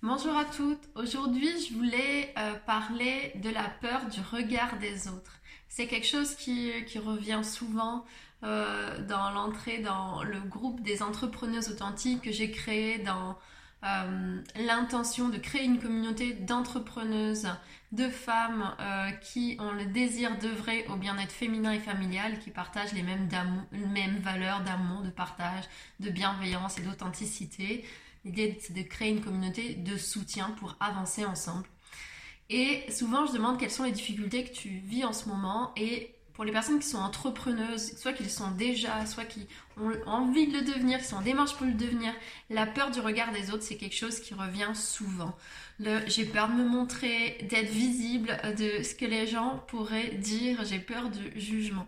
Bonjour à toutes. Aujourd'hui, je voulais euh, parler de la peur du regard des autres. C'est quelque chose qui, revient souvent euh, dans l'entrée dans le groupe des entrepreneuses authentiques que j'ai créé dans euh, l'intention de créer une communauté d'entrepreneuses, de femmes qui ont le désir d'œuvrer au bien-être féminin et familial, qui partagent les mêmes, les mêmes valeurs d'amour, de partage, de bienveillance et d'authenticité. L'idée, c'est de créer une communauté de soutien pour avancer ensemble. Et souvent, je demande quelles sont les difficultés que tu vis en ce moment. Et pour les personnes qui sont entrepreneuses, soit qui le sont déjà, soit qui ont envie de le devenir, qui sont en démarche pour le devenir, la peur du regard des autres, c'est quelque chose qui revient souvent. j'ai peur de me montrer, d'être visible, de ce que les gens pourraient dire, j'ai peur du jugement.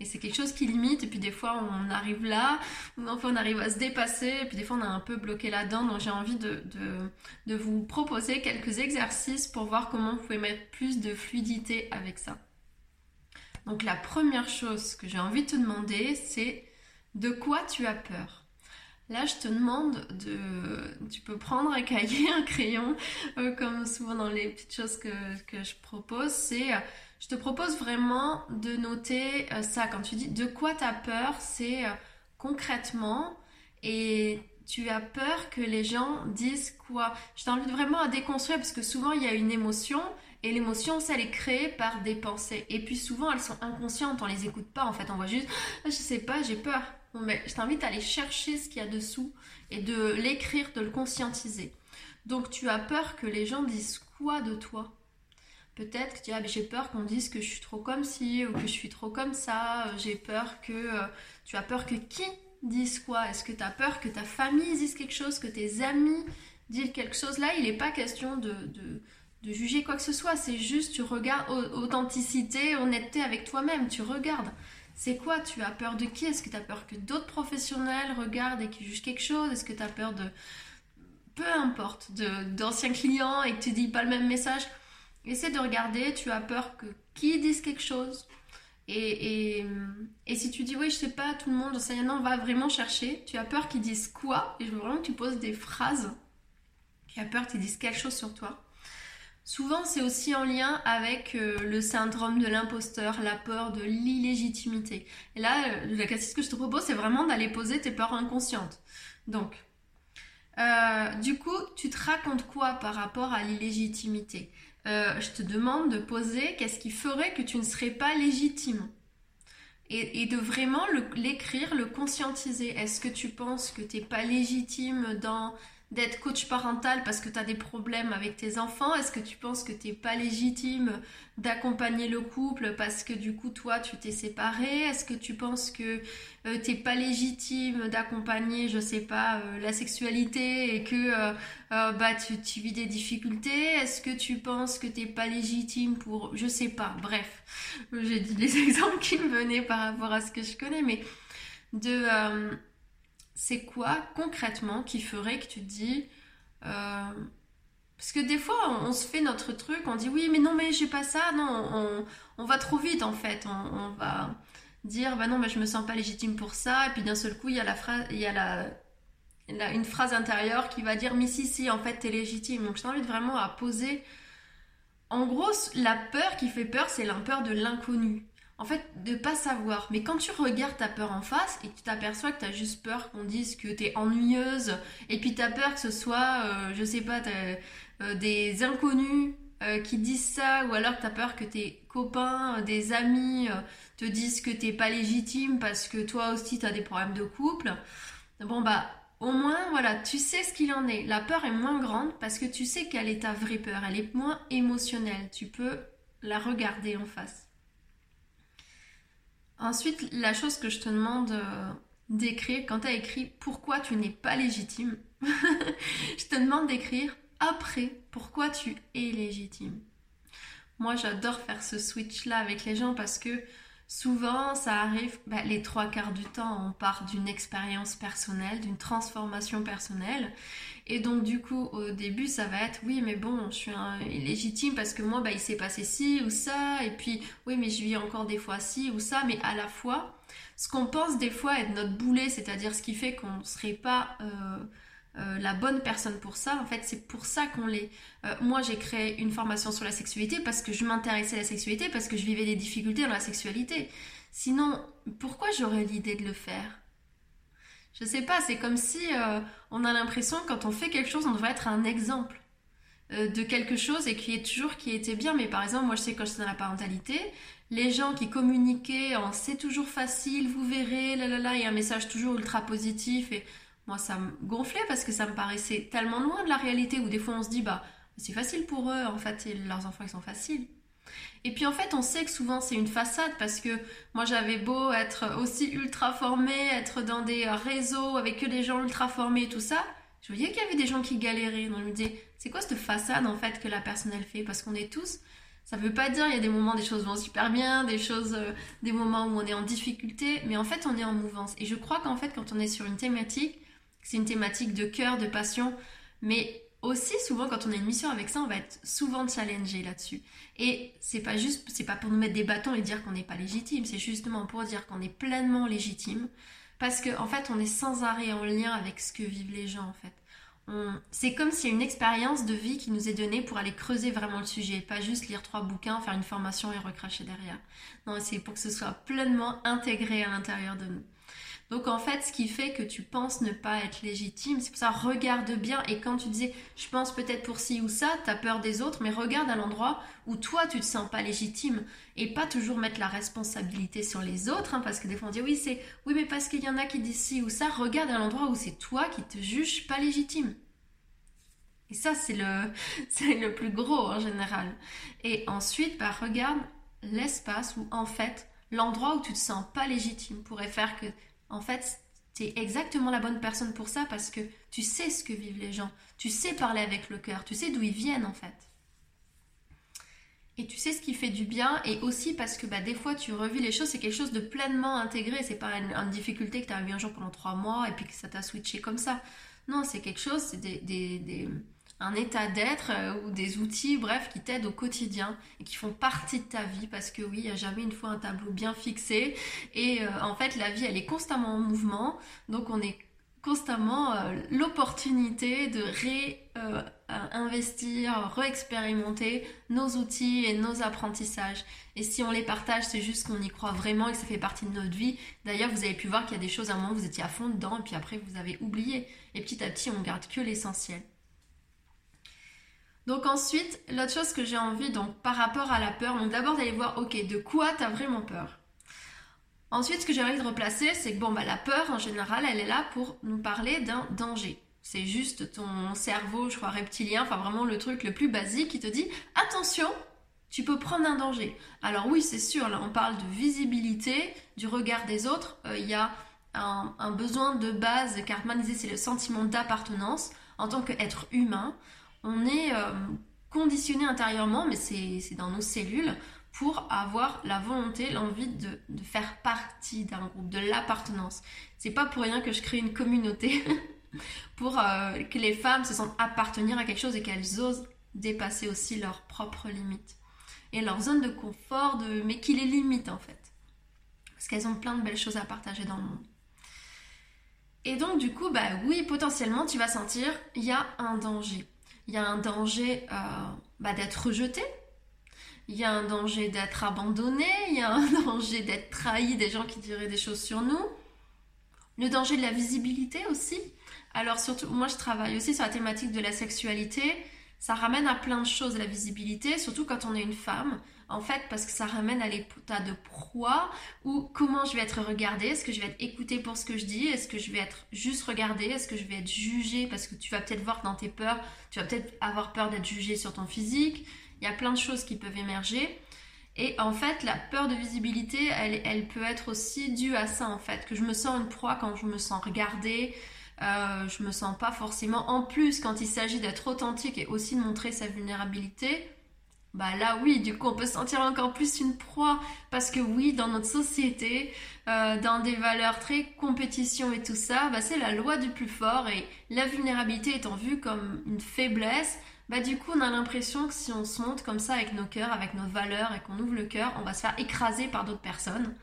Et c'est quelque chose qui limite, et puis des fois on arrive là, enfin on arrive à se dépasser, et puis des fois on est un peu bloqué là-dedans. Donc j'ai envie de, de, de vous proposer quelques exercices pour voir comment vous pouvez mettre plus de fluidité avec ça. Donc la première chose que j'ai envie de te demander, c'est de quoi tu as peur? Là, je te demande de. Tu peux prendre un cahier, un crayon, euh, comme souvent dans les petites choses que, que je propose. C'est je te propose vraiment de noter euh, ça. Quand tu dis de quoi tu as peur, c'est euh, concrètement et tu as peur que les gens disent quoi? Je t'invite vraiment à déconstruire parce que souvent il y a une émotion et l'émotion, ça, elle est créée par des pensées. Et puis souvent, elles sont inconscientes, on les écoute pas en fait, on voit juste, ah, je sais pas, j'ai peur. mais je t'invite à aller chercher ce qu'il y a dessous et de l'écrire, de le conscientiser. Donc tu as peur que les gens disent quoi de toi? Peut-être que tu as, j'ai peur qu'on dise que je suis trop comme ci ou que je suis trop comme ça. Euh, j'ai peur que. Euh, tu as peur que qui dise quoi? Est-ce que tu as peur que ta famille dise quelque chose, que tes amis disent quelque chose? Là, il n'est pas question de, de, juger quoi que ce soit. C'est juste, tu regardes authenticité, honnêteté avec toi-même. Tu regardes. C'est quoi? Tu as peur de qui? Est-ce que tu as peur que d'autres professionnels regardent et qu'ils jugent quelque chose? Est-ce que tu as peur de. Peu importe, d'anciens clients et que tu dis pas le même message? Essaie de regarder, tu as peur que qui dise quelque chose. Et, si tu dis oui, je sais pas, tout le monde, ça y on va vraiment chercher. Tu as peur qu'ils disent quoi? Et je veux vraiment que tu poses des phrases. Tu as peur qu'ils disent quelque chose sur toi. Souvent, c'est aussi en lien avec euh, le syndrome de l'imposteur, la peur de l'illégitimité. Et là, euh, la ce que je te propose, c'est vraiment d'aller poser tes peurs inconscientes. Donc, euh, du coup, tu te racontes quoi par rapport à l'illégitimité? Euh, Je te demande de poser qu'est-ce qui ferait que tu ne serais pas légitime et, de vraiment l'écrire, le, conscientiser. Est-ce que tu penses que tu n'es pas légitime dans d'être coach parental parce que tu as des problèmes avec tes enfants. Est-ce que tu penses que tu n'es pas légitime d'accompagner le couple parce que du coup toi tu t'es séparé? Est-ce que tu penses que euh, tu n'es pas légitime d'accompagner, je sais pas, euh, la sexualité et que euh, bah tu, tu, vis des difficultés? Est-ce que tu penses que tu n'es pas légitime pour, je sais pas, bref, j'ai dit les exemples qui me venaient par rapport à ce que je connais, mais de c'est quoi concrètement qui ferait que tu dis euh, parce que des fois on, se fait notre truc on dit oui mais non mais j'ai pas ça non on, va trop vite en fait. On, va dire bah non mais je me sens pas légitime pour ça. Et puis d'un seul coup il y a la phrase il y a la, une phrase intérieure qui va dire mais si si en fait t'es légitime. Donc je t'invite vraiment à poser. En gros la peur qui fait peur c'est la peur de l'inconnu en fait, de pas savoir. Mais quand tu regardes ta peur en face et que tu t'aperçois que tu as juste peur qu'on dise que tu es ennuyeuse, et puis tu as peur que ce soit, euh, je sais pas, euh, des inconnus euh, qui disent ça, ou alors tu as peur que tes copains, des amis te disent que t'es pas légitime parce que toi aussi tu as des problèmes de couple. Bon, bah, au moins, voilà, tu sais ce qu'il en est. La peur est moins grande parce que tu sais quelle est ta vraie peur. Elle est moins émotionnelle. Tu peux la regarder en face. Ensuite, la chose que je te demande euh, d'écrire, quand tu as écrit pourquoi tu n'es pas légitime, je te demande d'écrire après pourquoi tu es légitime? Moi, j'adore faire ce switch-là avec les gens parce que souvent, ça arrive, bah, les trois quarts du temps, on part d'une expérience personnelle, d'une transformation personnelle. Et donc, du coup, au début, ça va être, oui, mais bon, je suis illégitime parce que moi, bah, il s'est passé ci ou ça. Et puis, oui, mais je vis encore des fois ci ou ça. Mais à la fois, ce qu'on pense des fois être notre boulet, c'est-à-dire ce qui fait qu'on ne serait pas... Euh, euh, la bonne personne pour ça. En fait, c'est pour ça qu'on l'est. Euh, moi, j'ai créé une formation sur la sexualité parce que je m'intéressais à la sexualité, parce que je vivais des difficultés dans la sexualité. Sinon, pourquoi j'aurais l'idée de le faire? Je sais pas, c'est comme si euh, on a l'impression quand on fait quelque chose, on devrait être un exemple de quelque chose et qui est toujours qui était bien. Mais par exemple, moi, je sais quand j'étais dans la parentalité, les gens qui communiquaient en c'est toujours facile, vous verrez, là là là, et un message toujours ultra positif et moi, ça me gonflait parce que ça me paraissait tellement loin de la réalité où des fois on se dit, bah, c'est facile pour eux, en fait, leurs enfants, ils sont faciles. Et puis en fait, on sait que souvent c'est une façade parce que moi j'avais beau être aussi ultra formée, être dans des réseaux avec que des gens ultra formés et tout ça, je voyais qu'il y avait des gens qui galéraient. Donc je me disais, c'est quoi cette façade en fait que la personne elle fait? Parce qu'on est tous, ça veut pas dire il y a des moments des choses vont super bien, des choses, euh, des moments où on est en difficulté, mais en fait on est en mouvance. Et je crois qu'en fait quand on est sur une thématique, c'est une thématique de cœur, de passion, mais aussi souvent quand on a une mission avec ça, on va être souvent challengé là-dessus. Et c'est pas juste, c'est pas pour nous mettre des bâtons et dire qu'on n'est pas légitime, c'est justement pour dire qu'on est pleinement légitime, parce qu'en en fait on est sans arrêt en lien avec ce que vivent les gens en fait. C'est comme s'il y a une expérience de vie qui nous est donnée pour aller creuser vraiment le sujet, pas juste lire trois bouquins, faire une formation et recracher derrière. Non, c'est pour que ce soit pleinement intégré à l'intérieur de nous. Donc en fait, ce qui fait que tu penses ne pas être légitime, c'est pour ça, regarde bien. Et quand tu disais, je pense peut-être pour ci ou ça, tu as peur des autres, mais regarde à l'endroit où toi, tu te sens pas légitime. Et pas toujours mettre la responsabilité sur les autres, hein, parce que des fois on dit, oui, c'est, oui, mais parce qu'il y en a qui disent ci ou ça, regarde à l'endroit où c'est toi qui te juges pas légitime. Et ça, c'est le, c'est le plus gros en général. Et ensuite, bah, regarde l'espace où, en fait, l'endroit où tu te sens pas légitime pourrait faire que en fait, tu es exactement la bonne personne pour ça parce que tu sais ce que vivent les gens, tu sais parler avec le cœur, tu sais d'où ils viennent en fait. Et tu sais ce qui fait du bien, et aussi parce que bah, des fois tu revis les choses, c'est quelque chose de pleinement intégré, c'est pas une, difficulté que tu as eu un jour pendant trois mois et puis que ça t'a switché comme ça. Non, c'est quelque chose, c'est des un état d'être euh, ou des outils, bref, qui t'aident au quotidien et qui font partie de ta vie parce que oui, il n'y a jamais une fois un tableau bien fixé et euh, en fait la vie elle est constamment en mouvement donc on est constamment euh, l'opportunité de réinvestir, réexpérimenter nos outils et nos apprentissages. Et si on les partage, c'est juste qu'on y croit vraiment et que ça fait partie de notre vie. D'ailleurs, vous avez pu voir qu'il y a des choses à un moment vous étiez à fond dedans et puis après vous avez oublié. Et petit à petit, on garde que l'essentiel. Donc ensuite, l'autre chose que j'ai envie, donc par rapport à la peur, donc d'abord d'aller voir, ok, de quoi tu as vraiment peur? Ensuite, ce que j'ai envie de replacer, c'est que bon, bah, la peur en général, elle est là pour nous parler d'un danger. C'est juste ton cerveau, je crois, reptilien, enfin vraiment le truc le plus basique qui te dit attention, tu peux prendre un danger. Alors oui, c'est sûr, là on parle de visibilité, du regard des autres. Euh, il y a un, besoin de base, Cartman disait c'est le sentiment d'appartenance en tant qu'être humain on est euh, conditionné intérieurement, mais c'est dans nos cellules, pour avoir la volonté, l'envie de, faire partie d'un groupe, de l'appartenance. C'est pas pour rien que je crée une communauté pour euh, que les femmes se sentent appartenir à quelque chose et qu'elles osent dépasser aussi leurs propres limites et leur zone de confort, de... mais qui les limite en fait. Parce qu'elles ont plein de belles choses à partager dans le monde. Et donc du coup, bah oui, potentiellement, tu vas sentir, il y a un danger il y a un danger euh, bah, d'être rejeté, il y a un danger d'être abandonné, il y a un danger d'être trahi des gens qui diraient des choses sur nous, le danger de la visibilité aussi. Alors surtout, moi je travaille aussi sur la thématique de la sexualité, ça ramène à plein de choses la visibilité, surtout quand on est une femme en fait, parce que ça ramène à l'état de proie ou comment je vais être regardée, est-ce que je vais être écoutée pour ce que je dis, est-ce que je vais être juste regardée, est-ce que je vais être jugée parce que tu vas peut-être voir dans tes peurs, tu vas peut-être avoir peur d'être jugée sur ton physique, il y a plein de choses qui peuvent émerger. Et en fait, la peur de visibilité, elle, elle peut être aussi due à ça, en fait, que je me sens une proie quand je me sens regardée, euh, je me sens pas forcément. En plus, quand il s'agit d'être authentique et aussi de montrer sa vulnérabilité, bah là oui, du coup on peut se sentir encore plus une proie parce que oui, dans notre société, euh, dans des valeurs très compétition et tout ça, bah, c'est la loi du plus fort et la vulnérabilité étant vue comme une faiblesse, bah du coup on a l'impression que si on se monte comme ça avec nos cœurs, avec nos valeurs et qu'on ouvre le cœur, on va se faire écraser par d'autres personnes.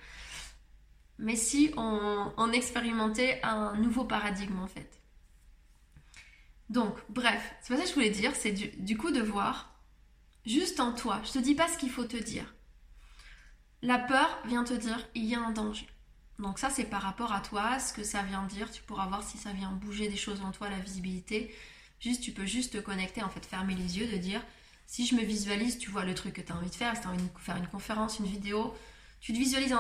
Mais si on, expérimentait un nouveau paradigme en fait. Donc, bref, c'est pas ça que je voulais dire, c'est du coup de voir juste en toi. Je te dis pas ce qu'il faut te dire. La peur vient te dire il y a un danger. Donc ça c'est par rapport à toi, ce que ça vient dire. Tu pourras voir si ça vient bouger des choses en toi, la visibilité. Juste, tu peux juste te connecter, en fait, fermer les yeux, de dire si je me visualise, tu vois le truc que tu as envie de faire, si tu as envie de faire une conférence, une vidéo, tu te visualises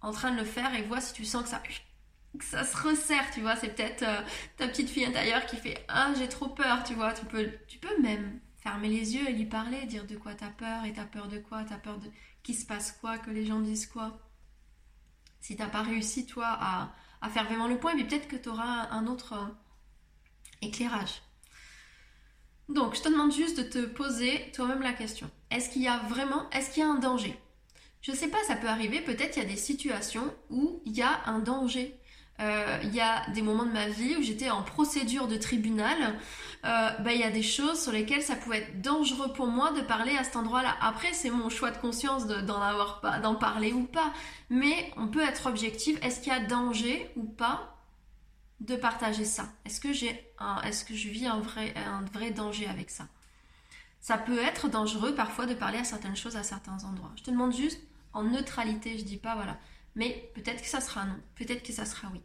en, train de le faire et vois si tu sens que ça, que ça se resserre, tu vois. C'est peut-être euh, ta petite fille intérieure qui fait Ah, j'ai trop peur, tu vois. Tu peux, tu peux même fermer les yeux et lui parler, dire de quoi t'as peur et t'as peur de quoi, t'as peur de qu'il se passe quoi, que les gens disent quoi. Si t'as pas réussi, toi, à, à, faire vraiment le point, mais peut-être que tu auras un autre euh, éclairage. Donc, je te demande juste de te poser toi-même la question. Est-ce qu'il y a vraiment, est-ce qu'il y a un danger? Je sais pas, ça peut arriver, peut-être il y a des situations où il y a un danger. Euh, il y a des moments de ma vie où j'étais en procédure de tribunal. Euh, ben, il y a des choses sur lesquelles ça pouvait être dangereux pour moi de parler à cet endroit-là. Après, c'est mon choix de conscience d'en avoir pas, d'en parler ou pas. Mais on peut être objectif. Est-ce qu'il y a danger ou pas de partager ça? Est-ce que j'ai est-ce que je vis un vrai, un vrai danger avec ça? Ça peut être dangereux parfois de parler à certaines choses à certains endroits. Je te demande juste en neutralité, je dis pas voilà, mais peut-être que ça sera non, peut-être que ça sera oui.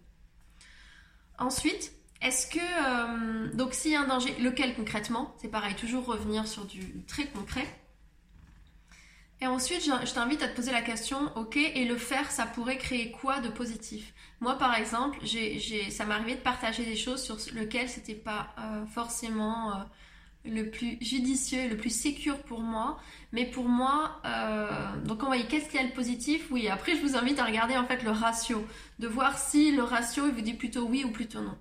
Ensuite, est-ce que euh, donc s'il y a un danger, lequel concrètement? C'est pareil, toujours revenir sur du très concret. Et ensuite, je t'invite à te poser la question, ok, et le faire, ça pourrait créer quoi de positif? Moi, par exemple, ça m'est arrivé de partager des choses sur lesquelles c'était pas euh, forcément euh, le plus judicieux et le plus sécure pour moi. Mais pour moi, euh, donc on voyait qu'est-ce qu'il y a de positif Oui, après, je vous invite à regarder en fait le ratio, de voir si le ratio, il vous dit plutôt oui ou plutôt non.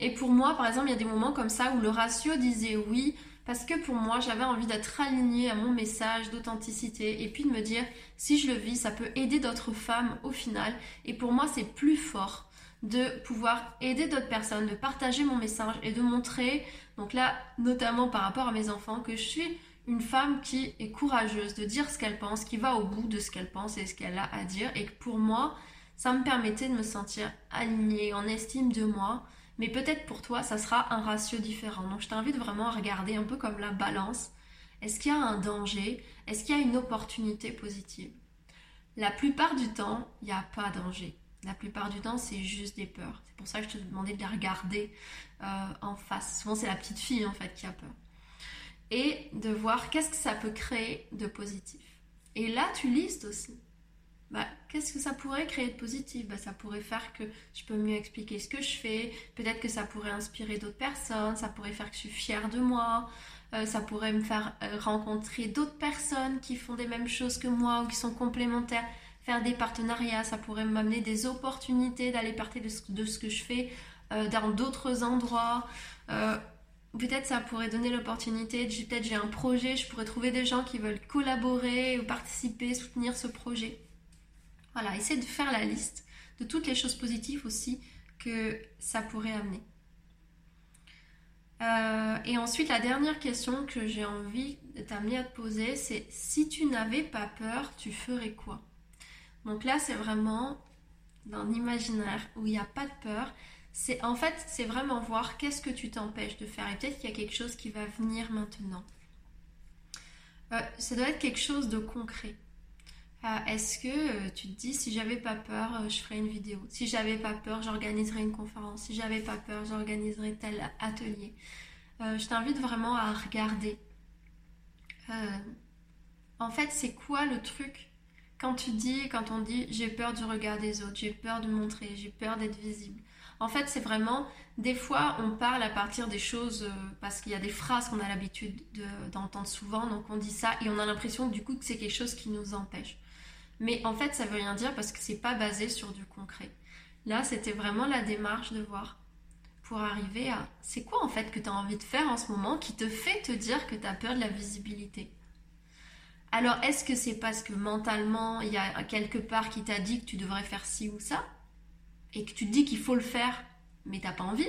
Et pour moi, par exemple, il y a des moments comme ça où le ratio disait oui, parce que pour moi, j'avais envie d'être alignée à mon message d'authenticité et puis de me dire, si je le vis, ça peut aider d'autres femmes au final. Et pour moi, c'est plus fort de pouvoir aider d'autres personnes, de partager mon message et de montrer, donc là, notamment par rapport à mes enfants, que je suis une femme qui est courageuse de dire ce qu'elle pense, qui va au bout de ce qu'elle pense et ce qu'elle a à dire, et que pour moi, ça me permettait de me sentir alignée, en estime de moi, mais peut-être pour toi, ça sera un ratio différent. Donc je t'invite vraiment à regarder un peu comme la balance. Est-ce qu'il y a un danger? Est-ce qu'il y a une opportunité positive? La plupart du temps, il n'y a pas danger. La plupart du temps, c'est juste des peurs. C'est pour ça que je te demandais de les regarder euh, en face. Souvent, c'est la petite fille en fait qui a peur. Et de voir qu'est-ce que ça peut créer de positif. Et là, tu listes aussi. Bah, qu'est-ce que ça pourrait créer de positif? Bah, Ça pourrait faire que je peux mieux expliquer ce que je fais, peut-être que ça pourrait inspirer d'autres personnes, ça pourrait faire que je suis fière de moi, euh, ça pourrait me faire euh, rencontrer d'autres personnes qui font des mêmes choses que moi ou qui sont complémentaires, faire des partenariats, ça pourrait m'amener des opportunités d'aller partir de ce, que je fais euh, dans d'autres endroits. Peut-être ça pourrait donner l'opportunité, peut-être j'ai un projet, je pourrais trouver des gens qui veulent collaborer ou participer, soutenir ce projet. Voilà, essaie de faire la liste de toutes les choses positives aussi que ça pourrait amener. Euh, et ensuite, la dernière question que j'ai envie de t'amener à te poser, c'est si tu n'avais pas peur, tu ferais quoi? Donc là, c'est vraiment dans l'imaginaire où il n'y a pas de peur. C'est en fait, c'est vraiment voir qu'est-ce que tu t'empêches de faire. Et peut-être qu'il y a quelque chose qui va venir maintenant. Euh, ça doit être quelque chose de concret. Ah, est-ce que euh, tu te dis si j'avais pas peur, euh, je ferais une vidéo? Si j'avais pas peur, j'organiserais une conférence. Si j'avais pas peur, j'organiserais tel atelier. Euh, je t'invite vraiment à regarder. en fait, c'est quoi le truc quand tu dis, quand on dit j'ai peur du regard des autres, j'ai peur de montrer, j'ai peur d'être visible. En fait, c'est vraiment, des fois, on parle à partir des choses, parce qu'il y a des phrases qu'on a l'habitude d'entendre souvent, donc on dit ça, et on a l'impression du coup que c'est quelque chose qui nous empêche. Mais en fait, ça veut rien dire parce que c'est pas basé sur du concret. Là, c'était vraiment la démarche de voir pour arriver à c'est quoi en fait que tu as envie de faire en ce moment qui te fait te dire que tu as peur de la visibilité? Alors, est-ce que c'est parce que mentalement, il y a quelque part qui t'a dit que tu devrais faire ci ou ça et que tu te dis qu'il faut le faire, mais t'as pas envie?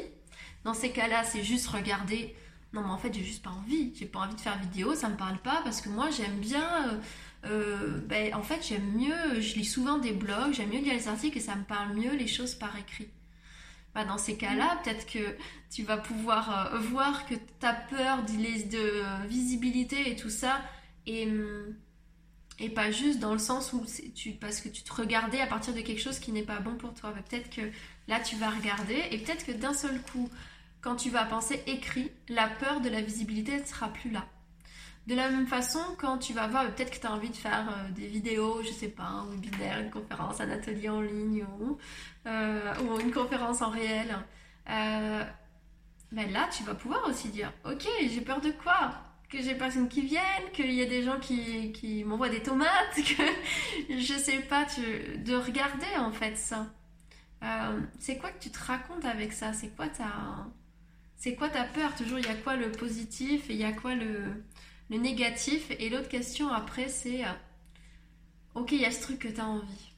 Dans ces cas-là, c'est juste regarder. Non, mais en fait, j'ai juste pas envie. J'ai pas envie de faire vidéo, ça me parle pas parce que moi, j'aime bien. Euh, euh, ben, en fait, j'aime mieux, je lis souvent des blogs, j'aime mieux lire les articles et ça me parle mieux les choses par écrit. bah, dans ces cas-là, peut-être que tu vas pouvoir euh, voir que ta peur de, de visibilité et tout ça et, hum, et pas juste dans le sens où tu, parce que tu te regardais à partir de quelque chose qui n'est pas bon pour toi. Peut-être que là tu vas regarder et peut-être que d'un seul coup, quand tu vas penser écrit, la peur de la visibilité ne sera plus là. De la même façon, quand tu vas voir, peut-être que tu as envie de faire euh, des vidéos, je sais pas, un webinaire, une conférence, un atelier en ligne ou, euh, une conférence en réel, euh, ben là, tu vas pouvoir aussi dire, ok, j'ai peur de quoi? Que j'ai personne qui vienne, qu'il y a des gens qui, qui m'envoient des tomates, que je sais pas, tu, de regarder en fait ça. c'est quoi que tu te racontes avec ça? C'est quoi ta, c'est quoi ta peur? Toujours, il y a quoi le positif et il y a quoi le, le négatif? Et l'autre question après, c'est euh, ok, il y a ce truc que tu as envie.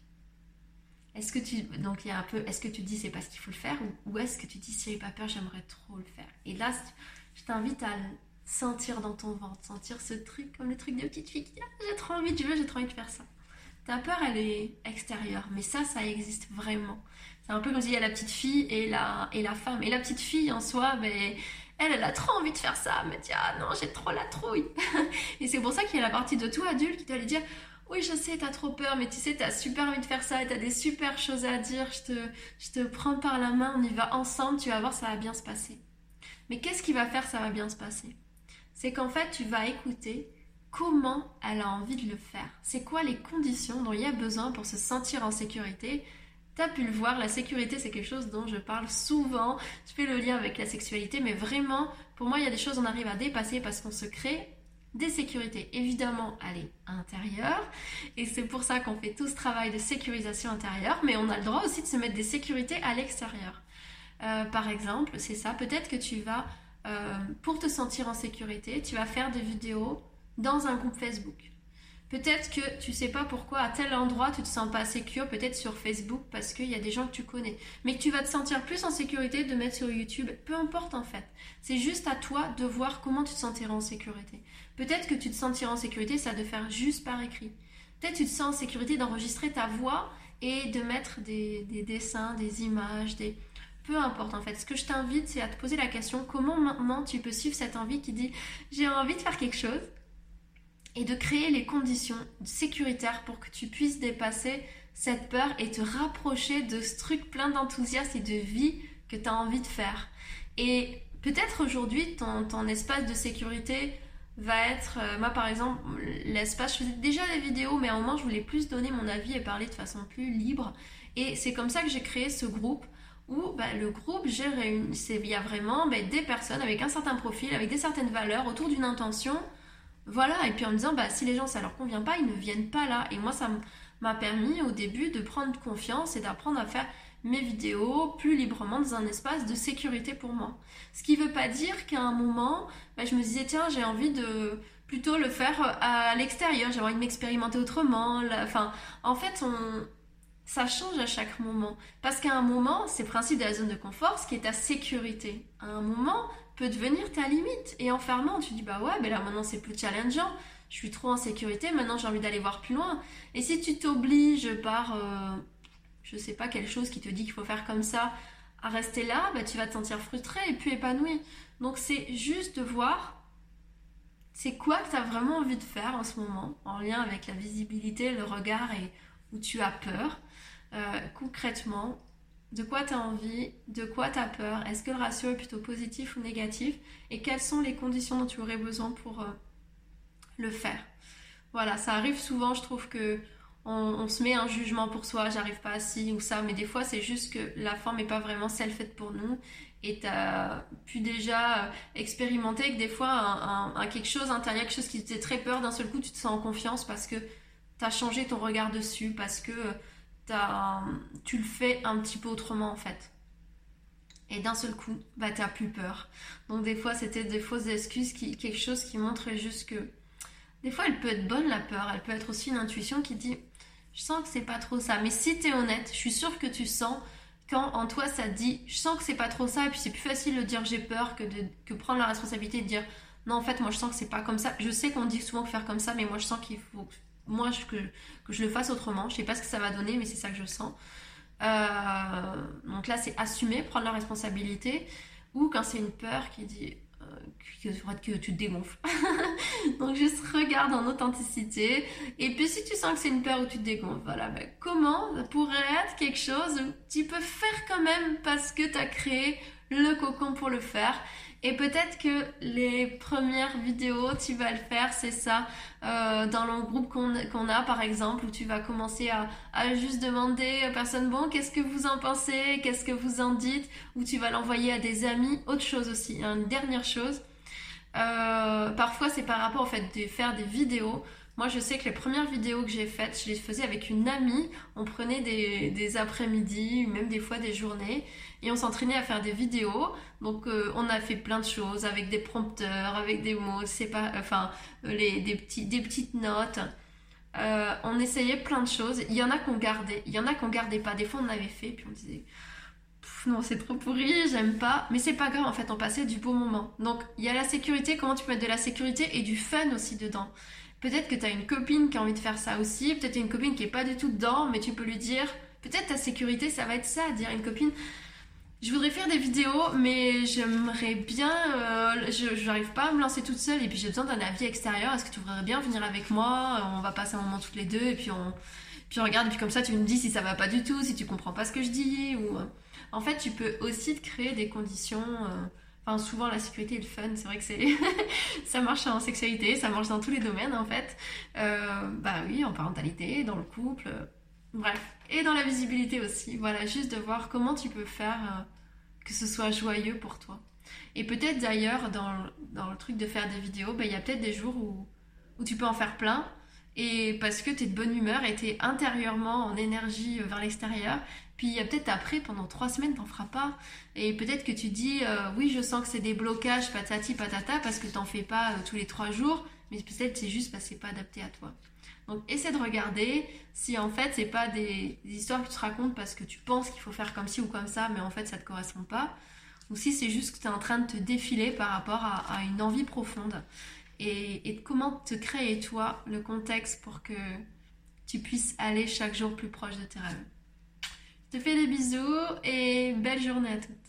Est-ce que tu donc il y a un peu est-ce que tu dis c'est parce qu'il faut le faire? Ou, est-ce que tu dis si j'ai pas peur j'aimerais trop le faire? Et là je t'invite à sentir dans ton ventre sentir ce truc comme le truc de petite fille qui ah, j'ai trop envie tu veux j'ai trop envie de faire ça ta peur elle est extérieure mais ça ça existe vraiment c'est un peu comme s'il y a la petite fille et la et la femme et la petite fille en soi ben elle, elle a trop envie de faire ça, mais dit ah non, j'ai trop la trouille. et c'est pour ça qu'il y a la partie de toi adulte qui doit lui dire oui, je sais, t'as trop peur, mais tu sais, t'as super envie de faire ça t'as des super choses à dire. Je te, je te prends par la main, on y va ensemble, tu vas voir, ça va bien se passer. Mais qu'est-ce qui va faire ça va bien se passer? C'est qu'en fait, tu vas écouter comment elle a envie de le faire. C'est quoi les conditions dont il y a besoin pour se sentir en sécurité tu as pu le voir, la sécurité, c'est quelque chose dont je parle souvent. Je fais le lien avec la sexualité, mais vraiment, pour moi, il y a des choses qu'on arrive à dépasser parce qu'on se crée des sécurités. Évidemment, elle est intérieure, et c'est pour ça qu'on fait tout ce travail de sécurisation intérieure, mais on a le droit aussi de se mettre des sécurités à l'extérieur. Euh, par exemple, c'est ça, peut-être que tu vas, euh, pour te sentir en sécurité, tu vas faire des vidéos dans un groupe Facebook. Peut-être que tu sais pas pourquoi à tel endroit tu te sens pas sécure, peut-être sur Facebook parce qu'il y a des gens que tu connais, mais que tu vas te sentir plus en sécurité de mettre sur YouTube, peu importe en fait. C'est juste à toi de voir comment tu te sentiras en sécurité. Peut-être que tu te sentiras en sécurité, ça de faire juste par écrit. Peut-être tu te sens en sécurité d'enregistrer ta voix et de mettre des dessins, des images, des, peu importe en fait. Ce que je t'invite, c'est à te poser la question comment maintenant tu peux suivre cette envie qui dit j'ai envie de faire quelque chose et de créer les conditions sécuritaires pour que tu puisses dépasser cette peur et te rapprocher de ce truc plein d'enthousiasme et de vie que tu as envie de faire. Et peut-être aujourd'hui, ton, espace de sécurité va être, euh, moi par exemple, l'espace, je faisais déjà des vidéos, mais à un moment, je voulais plus donner mon avis et parler de façon plus libre. Et c'est comme ça que j'ai créé ce groupe où bah, le groupe, j'ai réuni, il y a vraiment bah, des personnes avec un certain profil, avec des certaines valeurs, autour d'une intention voilà, et puis en me disant, bah, si les gens ça leur convient pas, ils ne viennent pas là. Et moi, ça m'a permis au début de prendre confiance et d'apprendre à faire mes vidéos plus librement dans un espace de sécurité pour moi. Ce qui veut pas dire qu'à un moment, bah, je me disais, tiens, j'ai envie de plutôt le faire à l'extérieur, j'ai envie de m'expérimenter autrement. Enfin, en fait, on, ça change à chaque moment. Parce qu'à un moment, c'est le principe de la zone de confort, ce qui est ta sécurité. À un moment, peut devenir ta limite. Et enfermant, tu dis bah ouais, mais là maintenant c'est plus challengeant. Je suis trop en sécurité, maintenant j'ai envie d'aller voir plus loin. Et si tu t'obliges par, euh, je sais pas, quelque chose qui te dit qu'il faut faire comme ça, à rester là, bah, tu vas te sentir frustré et plus épanoui. Donc c'est juste de voir c'est quoi que tu as vraiment envie de faire en ce moment, en lien avec la visibilité, le regard et où tu as peur. Euh, concrètement, de quoi tu envie, de quoi tu peur, est-ce que le ratio est plutôt positif ou négatif, et quelles sont les conditions dont tu aurais besoin pour euh, le faire? Voilà, ça arrive souvent, je trouve que on, se met un jugement pour soi, j'arrive pas à ci ou ça, mais des fois c'est juste que la forme n'est pas vraiment celle faite pour nous, et tu as pu déjà euh, expérimenter que des fois un, quelque chose intérieur, quelque chose qui te très peur, d'un seul coup tu te sens en confiance parce que tu as changé ton regard dessus, parce que tu le fais un petit peu autrement en fait. Et d'un seul coup, bah t'as plus peur. Donc des fois c'était des fausses excuses, qui, quelque chose qui montrait juste que des fois elle peut être bonne la peur, elle peut être aussi une intuition qui dit je sens que c'est pas trop ça. Mais si t'es honnête, je suis sûre que tu sens quand en toi ça dit je sens que c'est pas trop ça et puis c'est plus facile de dire j'ai peur que de que prendre la responsabilité de dire non en fait moi je sens que c'est pas comme ça. Je sais qu'on dit souvent faire comme ça mais moi je sens qu'il faut moi que, que je le fasse autrement. Je sais pas ce que ça va donner, mais c'est ça que je sens. Euh, donc là, c'est assumer, prendre la responsabilité. Ou quand c'est une peur qui dit que, que tu te dégonfles. donc juste regarde en authenticité. Et puis si tu sens que c'est une peur où tu te dégonfles, voilà, ben, comment pourrait être quelque chose où tu peux faire quand même parce que tu as créé le cocon pour le faire? Et peut-être que les premières vidéos, tu vas le faire, c'est ça, euh, dans le groupe qu'on a par exemple, où tu vas commencer à, à juste demander aux personnes, bon, qu'est-ce que vous en pensez, qu'est-ce que vous en dites, ou tu vas l'envoyer à des amis. Autre chose aussi, une dernière chose, euh, parfois c'est par rapport au fait de faire des vidéos. Moi, je sais que les premières vidéos que j'ai faites, je les faisais avec une amie. On prenait des, après-midi, même des fois des journées, et on s'entraînait à faire des vidéos. Donc, euh, on a fait plein de choses avec des prompteurs, avec des mots, c'est pas, enfin, les, des, petits, des petites notes. Euh, on essayait plein de choses. Il y en a qu'on gardait, il y en a qu'on gardait pas. Des fois, on avait fait, puis on disait non, c'est trop pourri, j'aime pas. Mais c'est pas grave, en fait, on passait du beau moment. Donc, il y a la sécurité, comment tu peux mettre de la sécurité et du fun aussi dedans? Peut-être que tu as une copine qui a envie de faire ça aussi, peut-être une copine qui est pas du tout dedans, mais tu peux lui dire, peut-être ta sécurité, ça va être ça, dire à une copine, je voudrais faire des vidéos, mais j'aimerais bien, euh, je n'arrive pas à me lancer toute seule, et puis j'ai besoin d'un avis extérieur, est-ce que tu voudrais bien venir avec moi On va passer un moment toutes les deux, et puis on, puis on regarde, et puis comme ça tu me dis si ça va pas du tout, si tu comprends pas ce que je dis, ou... En fait, tu peux aussi te créer des conditions... Euh, Souvent la sécurité et le fun, c'est vrai que ça marche en sexualité, ça marche dans tous les domaines en fait. Euh, bah oui, en parentalité, dans le couple, euh, bref. Et dans la visibilité aussi. Voilà, juste de voir comment tu peux faire euh, que ce soit joyeux pour toi. Et peut-être d'ailleurs, dans, dans, le truc de faire des vidéos, bah, il y a peut-être des jours où, où tu peux en faire plein et parce que tu es de bonne humeur et tu es intérieurement en énergie vers l'extérieur. Puis peut-être après, pendant trois semaines, t'en feras pas. Et peut-être que tu dis, euh, oui, je sens que c'est des blocages, patati patata, parce que t'en fais pas euh, tous les trois jours, mais peut-être c'est juste parce que c'est pas adapté à toi. Donc essaie de regarder si en fait c'est pas des, histoires que tu te racontes parce que tu penses qu'il faut faire comme ci ou comme ça, mais en fait ça te correspond pas. Ou si c'est juste que tu es en train de te défiler par rapport à, une envie profonde. Et, comment te créer toi le contexte pour que tu puisses aller chaque jour plus proche de tes rêves? Je te fais des bisous et belle journée à toutes.